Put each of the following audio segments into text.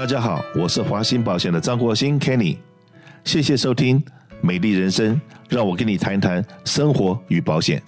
大家好，我是华兴保险的张国兴 Kenny，谢谢收听美丽人生，让我跟你谈谈生活与保险。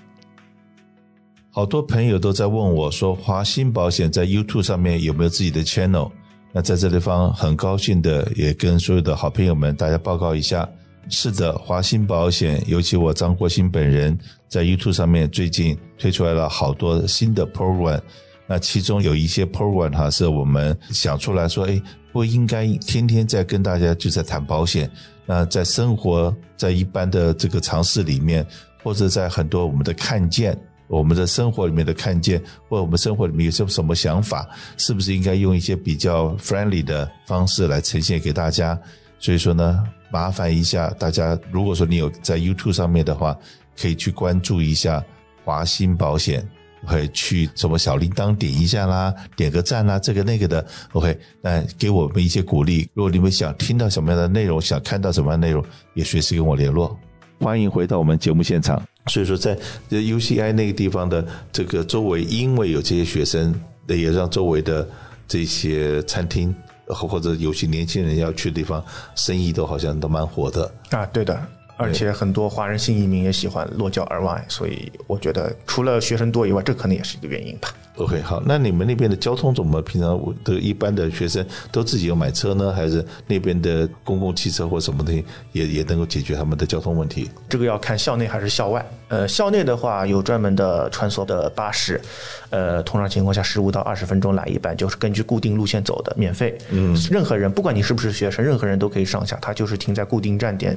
好多朋友都在问我说，华兴保险在 YouTube 上面有没有自己的 channel？那在这地方很高兴的也跟所有的好朋友们大家报告一下，是的，华兴保险，尤其我张国兴本人在 YouTube 上面最近推出来了好多新的 program。那其中有一些 program 哈，是我们想出来说，哎，不应该天天在跟大家就在谈保险。那在生活，在一般的这个常识里面，或者在很多我们的看见，我们的生活里面的看见，或者我们生活里面有些什么想法，是不是应该用一些比较 friendly 的方式来呈现给大家？所以说呢，麻烦一下大家，如果说你有在 YouTube 上面的话，可以去关注一下华鑫保险。会去什么小铃铛点一下啦，点个赞啦，这个那个的。OK，那给我们一些鼓励。如果你们想听到什么样的内容，想看到什么样的内容，也随时跟我联络。欢迎回到我们节目现场。所以说，在 UCI 那个地方的这个周围，因为有这些学生，也让周围的这些餐厅或者有些年轻人要去的地方，生意都好像都蛮火的啊。对的。而且很多华人新移民也喜欢落脚而外，所以我觉得除了学生多以外，这可能也是一个原因吧。OK，好，那你们那边的交通怎么？平常的一般的学生都自己有买车呢，还是那边的公共汽车或什么东西也也能够解决他们的交通问题？这个要看校内还是校外。呃，校内的话有专门的穿梭的巴士，呃，通常情况下十五到二十分钟来一班，就是根据固定路线走的，免费。嗯，任何人不管你是不是学生，任何人都可以上下，他就是停在固定站点，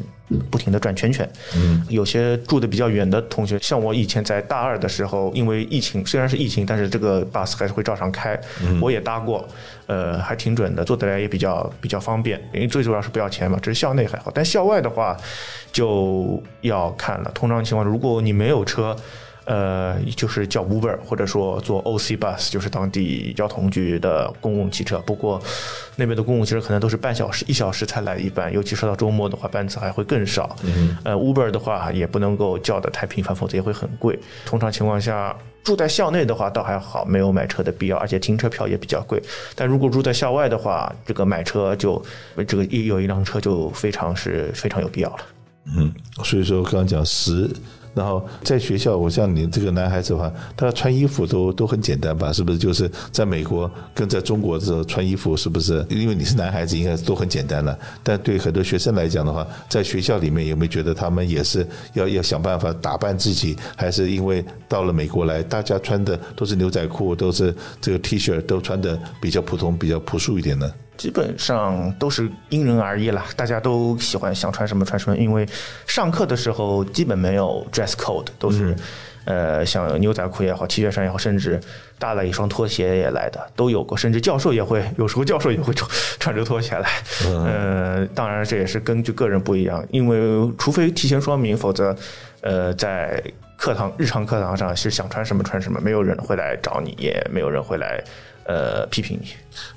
不停的转圈圈。嗯，有些住的比较远的同学，像我以前在大二的时候，因为疫情虽然是疫情，但是这个巴士还是会照常开，我也搭过，呃，还挺准的，坐得来也比较比较方便，因为最主要是不要钱嘛，只是校内还好，但校外的话就要看了。通常情况，如果你没有车，呃，就是叫 Uber 或者说坐 OC Bus，就是当地交通局的公共汽车。不过那边的公共汽车可能都是半小时、一小时才来一班，尤其是到周末的话，班次还会更少。嗯，呃，Uber 的话也不能够叫的太频繁，否则也会很贵。通常情况下，住在校内的话倒还好，没有买车的必要，而且停车票也比较贵。但如果住在校外的话，这个买车就这个一有一辆车就非常是非常有必要了。嗯，所以说刚刚讲十。然后在学校，我像你这个男孩子的话，他穿衣服都都很简单吧？是不是？就是在美国跟在中国的时候穿衣服，是不是？因为你是男孩子，应该都很简单了。但对很多学生来讲的话，在学校里面有没有觉得他们也是要要想办法打扮自己？还是因为到了美国来，大家穿的都是牛仔裤，都是这个 T 恤，都穿的比较普通、比较朴素一点呢？基本上都是因人而异了，大家都喜欢想穿什么穿什么。因为上课的时候基本没有 dress code，都是，呃，像牛仔裤也好，T 恤衫也好，甚至搭了一双拖鞋也来的都有过，甚至教授也会，有时候教授也会穿穿着拖鞋来。呃，当然这也是根据个人不一样，因为除非提前说明，否则，呃，在课堂日常课堂上是想穿什么穿什么，没有人会来找你，也没有人会来。呃，批评你。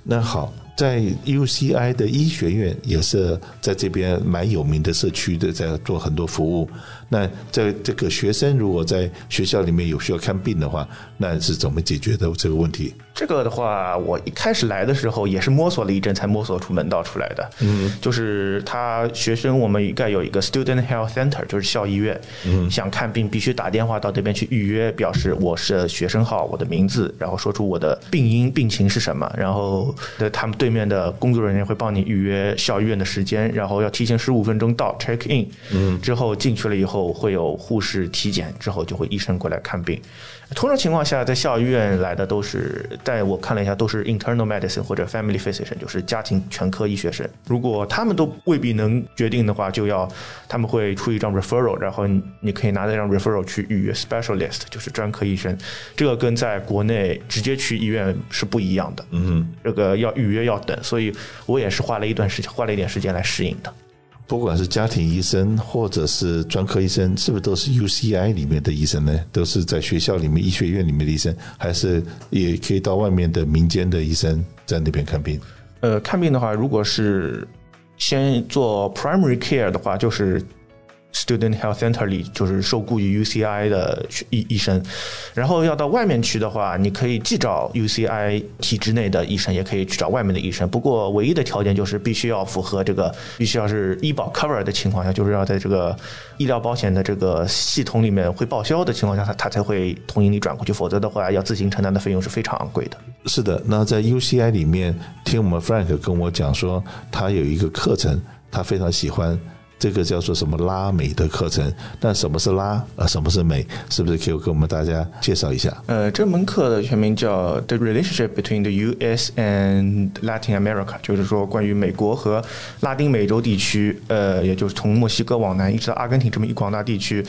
那好，在 UCI 的医学院也是在这边蛮有名的社区的，在做很多服务。那在这个学生如果在学校里面有需要看病的话，那是怎么解决的这个问题？这个的话，我一开始来的时候也是摸索了一阵，才摸索出门道出来的。嗯，就是他学生，我们应该有一个 Student Health Center，就是校医院。嗯，想看病必须打电话到那边去预约，表示我是学生号，我的名字，然后说出我的病因、病情是什么，然后的他们对面的工作人员会帮你预约校医院的时间，然后要提前十五分钟到 check in。嗯，之后进去了以后。会有护士体检之后，就会医生过来看病。通常情况下，在校医院来的都是，在我看了一下，都是 internal medicine 或者 family physician，就是家庭全科医学生。如果他们都未必能决定的话，就要他们会出一张 referral，然后你可以拿这张 referral 去预约 specialist，就是专科医生。这个跟在国内直接去医院是不一样的。嗯，这个要预约要等，所以我也是花了一段时间，花了一点时间来适应的。不管是家庭医生或者是专科医生，是不是都是 UCI 里面的医生呢？都是在学校里面医学院里面的医生，还是也可以到外面的民间的医生在那边看病？呃，看病的话，如果是先做 primary care 的话，就是 Student Health Center 里就是受雇于 UCI 的医医生，然后要到外面去的话，你可以既找 UCI 体制内的医生，也可以去找外面的医生。不过唯一的条件就是必须要符合这个，必须要是医保 cover 的情况下，就是要在这个医疗保险的这个系统里面会报销的情况下，他他才会同意你转过去，否则的话要自行承担的费用是非常昂贵的。是的，那在 UCI 里面，听我们 Frank 跟我讲说，他有一个课程，他非常喜欢。这个叫做什么拉美的课程？那什么是拉？呃，什么是美？是不是可以给我们大家介绍一下？呃，这门课的全名叫 The Relationship Between the U.S. and Latin America，就是说关于美国和拉丁美洲地区，呃，也就是从墨西哥往南一直到阿根廷这么一广大地区。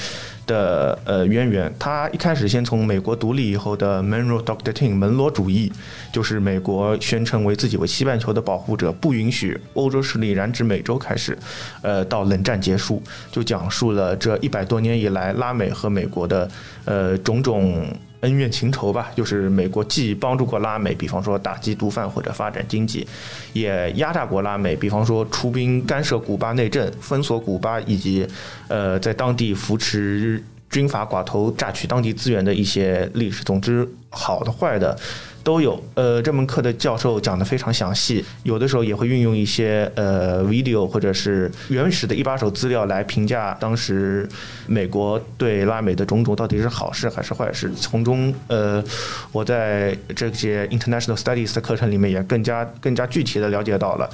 的呃渊源，他一开始先从美国独立以后的 Monroe Doctrine 门罗主义，就是美国宣称为自己为西半球的保护者，不允许欧洲势力染指美洲开始，呃，到冷战结束，就讲述了这一百多年以来拉美和美国的呃种种。恩怨情仇吧，就是美国既帮助过拉美，比方说打击毒贩或者发展经济，也压榨过拉美，比方说出兵干涉古巴内政、封锁古巴，以及呃在当地扶持军阀寡头、榨取当地资源的一些历史。总之，好的坏的。都有，呃，这门课的教授讲得非常详细，有的时候也会运用一些呃 video 或者是原始的一把手资料来评价当时美国对拉美的种种到底是好事还是坏事。从中，呃，我在这些 international studies 的课程里面也更加更加具体的了解到了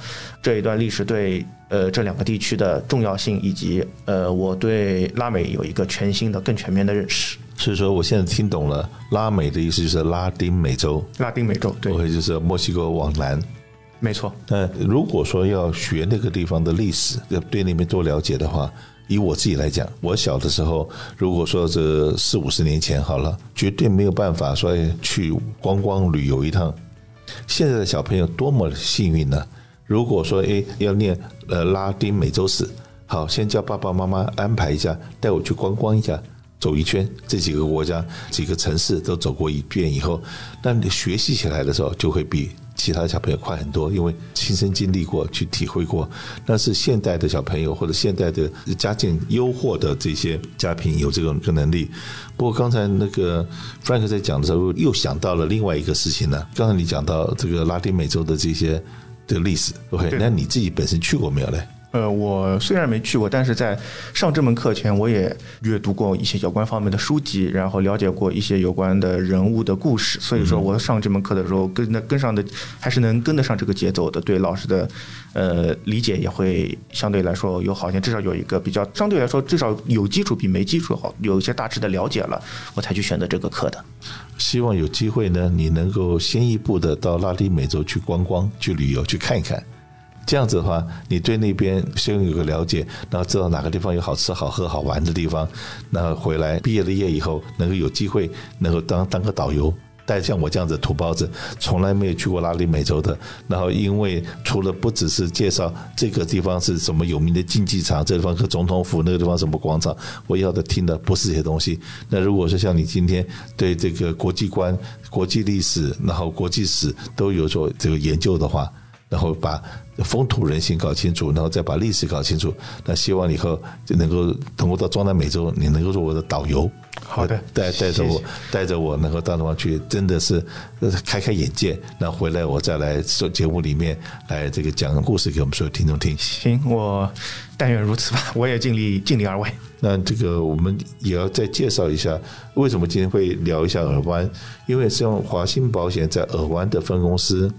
这一段历史对呃这两个地区的重要性，以及呃我对拉美有一个全新的更全面的认识。所以说，我现在听懂了，拉美的意思就是拉丁美洲。拉丁美洲，对，就是墨西哥往南。没错。那如果说要学那个地方的历史，要对那边多了解的话，以我自己来讲，我小的时候，如果说这四五十年前好了，绝对没有办法说去观光旅游一趟。现在的小朋友多么幸运呢？如果说诶要念呃拉丁美洲史，好，先叫爸爸妈妈安排一下，带我去观光一下。走一圈，这几个国家、几个城市都走过一遍以后，那你学习起来的时候就会比其他小朋友快很多，因为亲身经历过、去体会过。那是现代的小朋友或者现代的家境优渥的这些家庭有这种个能力。不过刚才那个 Frank 在讲的时候，又想到了另外一个事情呢。刚才你讲到这个拉丁美洲的这些的历史，OK？那你自己本身去过没有嘞？呃，我虽然没去过，但是在上这门课前，我也阅读过一些有关方面的书籍，然后了解过一些有关的人物的故事。所以说，我上这门课的时候，跟那跟上的还是能跟得上这个节奏的。对老师的呃理解也会相对来说有好些，至少有一个比较相对来说至少有基础比没基础好，有一些大致的了解了，我才去选择这个课的。希望有机会呢，你能够先一步的到拉丁美洲去观光、去旅游、去看一看。这样子的话，你对那边先有个了解，然后知道哪个地方有好吃、好喝、好玩的地方，那回来毕业了业以后，能够有机会能够当当个导游，带像我这样子土包子，从来没有去过拉丁美洲的，然后因为除了不只是介绍这个地方是什么有名的竞技场，这地方是总统府，那个地方什么广场，我要的听的不是这些东西。那如果说像你今天对这个国际观、国际历史，然后国际史都有所这个研究的话，然后把风土人情搞清楚，然后再把历史搞清楚。那希望以后就能够通过到中南美洲，你能够做我的导游。好的，带带着我，带着我能够到那方去，真的是开开眼界。那回来我再来做节目里面来这个讲故事给我们所有听众听。行，我但愿如此吧，我也尽力尽力而为。那这个我们也要再介绍一下，为什么今天会聊一下尔湾？因为像华兴保险在尔湾的分公司。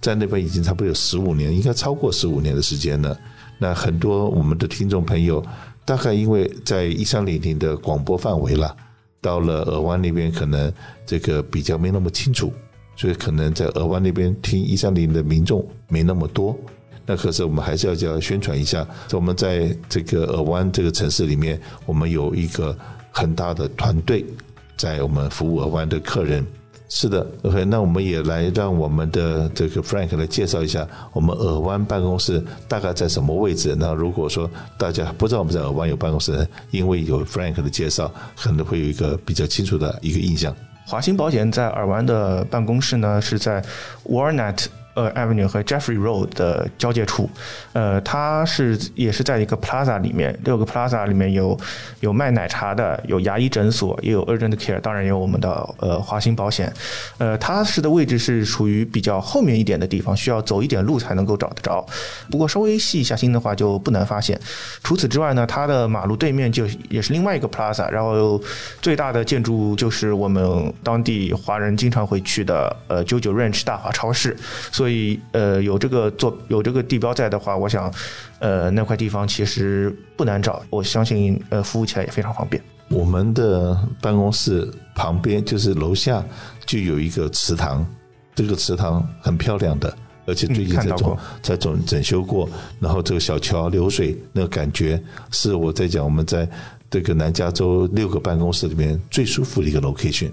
在那边已经差不多有十五年，应该超过十五年的时间了。那很多我们的听众朋友，大概因为在一三零零的广播范围了，到了尔湾那边可能这个比较没那么清楚，所以可能在尔湾那边听一三零零的民众没那么多。那可是我们还是要叫宣传一下，我们在这个尔湾这个城市里面，我们有一个很大的团队在我们服务尔湾的客人。是的，OK，那我们也来让我们的这个 Frank 来介绍一下我们尔湾办公室大概在什么位置。那如果说大家不知道我们在尔湾有办公室，因为有 Frank 的介绍，可能会有一个比较清楚的一个印象。华兴保险在尔湾的办公室呢，是在 Warnet 呃 Avenue 和 Jeffrey Road 的交界处，呃，它是也是在一个 Plaza 里面，六个 Plaza 里面有有卖奶茶的，有牙医诊所，也有 Urgent Care，当然也有我们的呃华兴保险，呃，它是的位置是属于比较后面一点的地方，需要走一点路才能够找得着。不过稍微细一下心的话就不难发现。除此之外呢，它的马路对面就也是另外一个 Plaza，然后最大的建筑就是我们当地华人经常会去的呃 JoJo Ranch 大华超市。所以，呃，有这个做有这个地标在的话，我想，呃，那块地方其实不难找。我相信，呃，服务起来也非常方便。我们的办公室旁边就是楼下就有一个祠堂，这个祠堂很漂亮的，而且最近在整在整整修过。然后这个小桥流水，那个感觉是我在讲我们在这个南加州六个办公室里面最舒服的一个 location。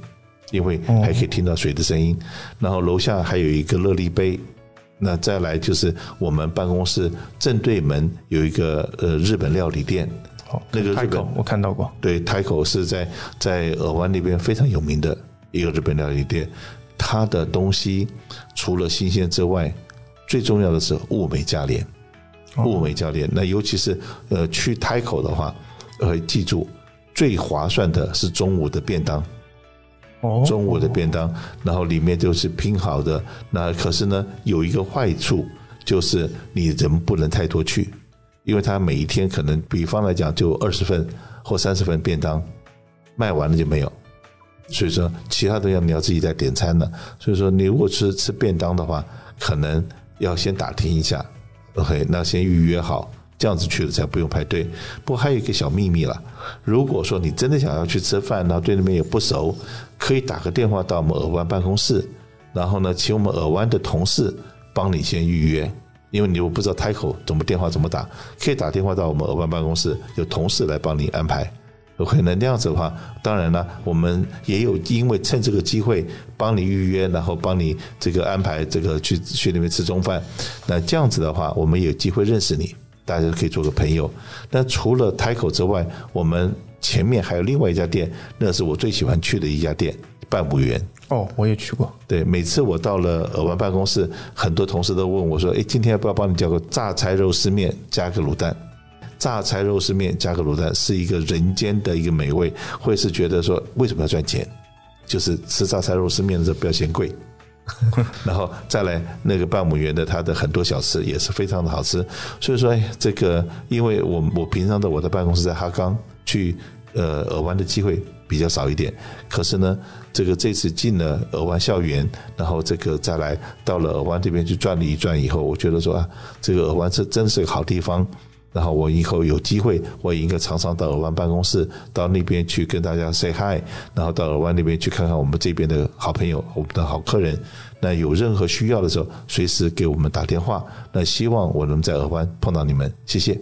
因为还可以听到水的声音，然后楼下还有一个热力杯，那再来就是我们办公室正对门有一个呃日本料理店，哦，那个日本我看到过，对，Taiko 是在在尔湾那边非常有名的一个日本料理店，它的东西除了新鲜之外，最重要的是物美价廉，物美价廉。那尤其是呃去 Taiko 的话，呃，记住最划算的是中午的便当。中午的便当，然后里面就是拼好的。那可是呢，有一个坏处，就是你人不能太多去，因为他每一天可能，比方来讲，就二十份或三十份便当，卖完了就没有。所以说，其他的要你要自己再点餐了。所以说，你如果吃吃便当的话，可能要先打听一下，OK，那先预约好。这样子去了才不用排队。不过还有一个小秘密了，如果说你真的想要去吃饭，然后对那边也不熟，可以打个电话到我们尔湾办公室，然后呢，请我们尔湾的同事帮你先预约，因为你又不知道 Taiko 怎么电话怎么打，可以打电话到我们尔湾办公室，有同事来帮你安排。OK，那那样子的话，当然了，我们也有因为趁这个机会帮你预约，然后帮你这个安排这个去去那边吃中饭。那这样子的话，我们有机会认识你。大家可以做个朋友。那除了 Taiko 之外，我们前面还有另外一家店，那是我最喜欢去的一家店——半亩园。哦，我也去过。对，每次我到了尔湾办公室，很多同事都问我说：“哎，今天要不要帮你叫个榨菜肉丝面加个卤蛋？”榨菜肉丝面加个卤蛋是一个人间的一个美味，会是觉得说为什么要赚钱？就是吃榨菜肉丝面的时候不要嫌贵。然后再来那个半亩园的，它的很多小吃也是非常的好吃。所以说，这个因为我我平常的我的办公室在哈冈，去呃尔湾的机会比较少一点。可是呢，这个这次进了尔湾校园，然后这个再来到了尔湾这边去转了一转以后，我觉得说啊，这个尔湾是真是个好地方。然后我以后有机会，我也应该常常到尔湾办公室，到那边去跟大家 say hi，然后到尔湾那边去看看我们这边的好朋友，我们的好客人。那有任何需要的时候，随时给我们打电话。那希望我能在尔湾碰到你们，谢谢。